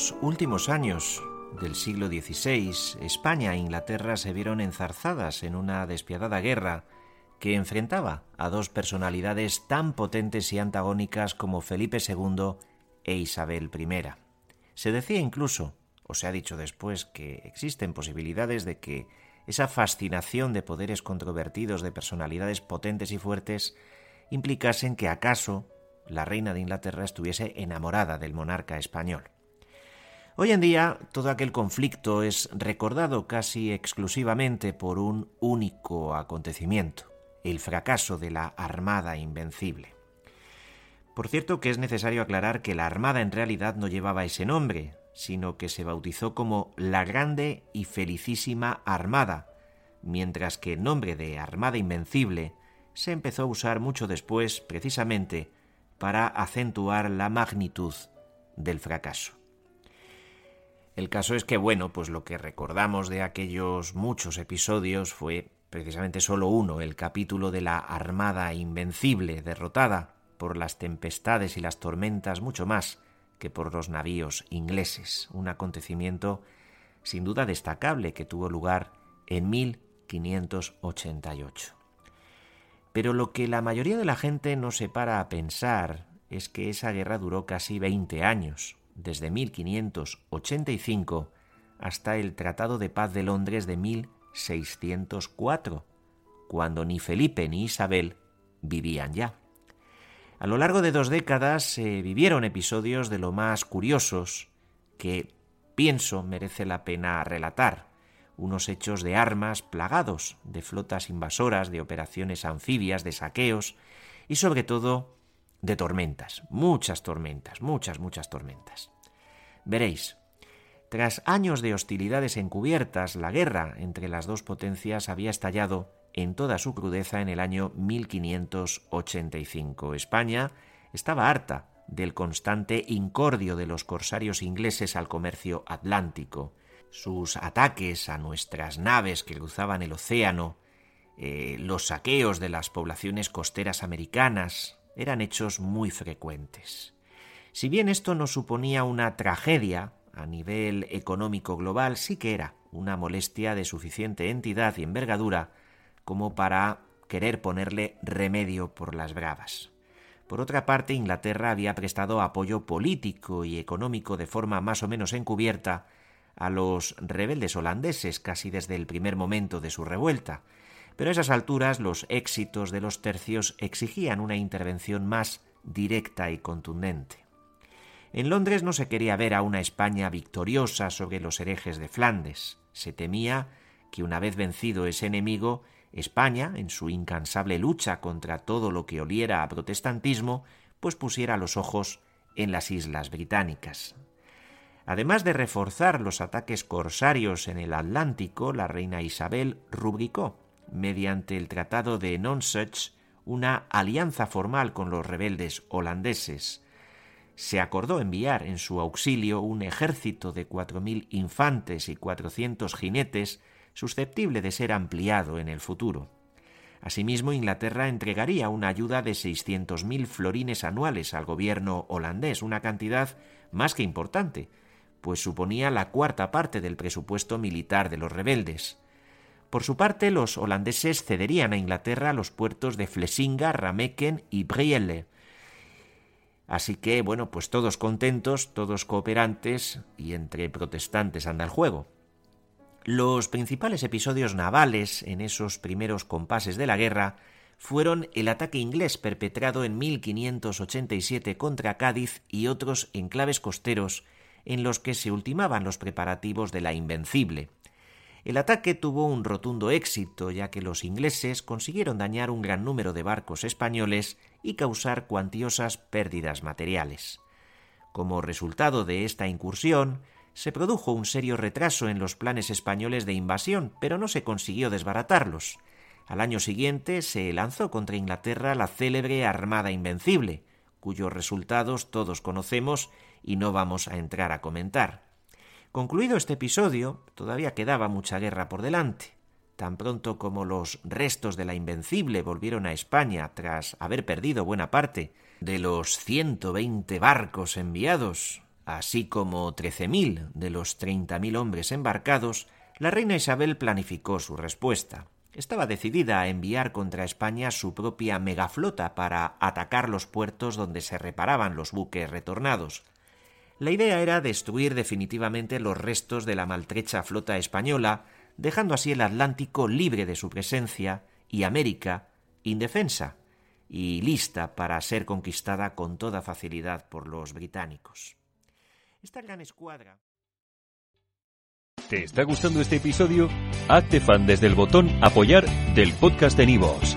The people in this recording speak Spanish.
los últimos años del siglo XVI, España e Inglaterra se vieron enzarzadas en una despiadada guerra que enfrentaba a dos personalidades tan potentes y antagónicas como Felipe II e Isabel I. Se decía incluso, o se ha dicho después, que existen posibilidades de que esa fascinación de poderes controvertidos de personalidades potentes y fuertes implicasen que acaso la reina de Inglaterra estuviese enamorada del monarca español. Hoy en día todo aquel conflicto es recordado casi exclusivamente por un único acontecimiento, el fracaso de la Armada Invencible. Por cierto que es necesario aclarar que la Armada en realidad no llevaba ese nombre, sino que se bautizó como la Grande y Felicísima Armada, mientras que el nombre de Armada Invencible se empezó a usar mucho después precisamente para acentuar la magnitud del fracaso. El caso es que, bueno, pues lo que recordamos de aquellos muchos episodios fue precisamente solo uno, el capítulo de la Armada Invencible, derrotada por las tempestades y las tormentas mucho más que por los navíos ingleses, un acontecimiento sin duda destacable que tuvo lugar en 1588. Pero lo que la mayoría de la gente no se para a pensar es que esa guerra duró casi 20 años, desde 1585 hasta el Tratado de Paz de Londres de 1604, cuando ni Felipe ni Isabel vivían ya. A lo largo de dos décadas se vivieron episodios de lo más curiosos que, pienso, merece la pena relatar, unos hechos de armas plagados, de flotas invasoras, de operaciones anfibias, de saqueos y sobre todo de tormentas, muchas tormentas, muchas, muchas tormentas. Veréis, tras años de hostilidades encubiertas, la guerra entre las dos potencias había estallado en toda su crudeza en el año 1585. España estaba harta del constante incordio de los corsarios ingleses al comercio atlántico, sus ataques a nuestras naves que cruzaban el océano, eh, los saqueos de las poblaciones costeras americanas, eran hechos muy frecuentes. Si bien esto no suponía una tragedia a nivel económico global, sí que era una molestia de suficiente entidad y envergadura como para querer ponerle remedio por las bravas. Por otra parte, Inglaterra había prestado apoyo político y económico de forma más o menos encubierta a los rebeldes holandeses casi desde el primer momento de su revuelta, pero a esas alturas los éxitos de los tercios exigían una intervención más directa y contundente. En Londres no se quería ver a una España victoriosa sobre los herejes de Flandes. Se temía que una vez vencido ese enemigo, España, en su incansable lucha contra todo lo que oliera a protestantismo, pues pusiera los ojos en las islas británicas. Además de reforzar los ataques corsarios en el Atlántico, la reina Isabel rubricó mediante el Tratado de Nonsuch, una alianza formal con los rebeldes holandeses. Se acordó enviar en su auxilio un ejército de cuatro mil infantes y cuatrocientos jinetes susceptible de ser ampliado en el futuro. Asimismo, Inglaterra entregaría una ayuda de seiscientos mil florines anuales al gobierno holandés, una cantidad más que importante, pues suponía la cuarta parte del presupuesto militar de los rebeldes. Por su parte, los holandeses cederían a Inglaterra los puertos de Flesinga, Rameken y Brielle. Así que, bueno, pues todos contentos, todos cooperantes y entre protestantes anda el juego. Los principales episodios navales en esos primeros compases de la guerra fueron el ataque inglés perpetrado en 1587 contra Cádiz y otros enclaves costeros en los que se ultimaban los preparativos de la Invencible. El ataque tuvo un rotundo éxito, ya que los ingleses consiguieron dañar un gran número de barcos españoles y causar cuantiosas pérdidas materiales. Como resultado de esta incursión, se produjo un serio retraso en los planes españoles de invasión, pero no se consiguió desbaratarlos. Al año siguiente se lanzó contra Inglaterra la célebre Armada Invencible, cuyos resultados todos conocemos y no vamos a entrar a comentar. Concluido este episodio, todavía quedaba mucha guerra por delante. Tan pronto como los restos de la Invencible volvieron a España tras haber perdido buena parte de los 120 barcos enviados, así como 13.000 de los 30.000 hombres embarcados, la reina Isabel planificó su respuesta. Estaba decidida a enviar contra España su propia megaflota para atacar los puertos donde se reparaban los buques retornados. La idea era destruir definitivamente los restos de la maltrecha flota española, dejando así el Atlántico libre de su presencia y América indefensa y lista para ser conquistada con toda facilidad por los británicos. Esta gran escuadra. ¿Te está gustando este episodio? Hazte fan desde el botón Apoyar del podcast de Nivos.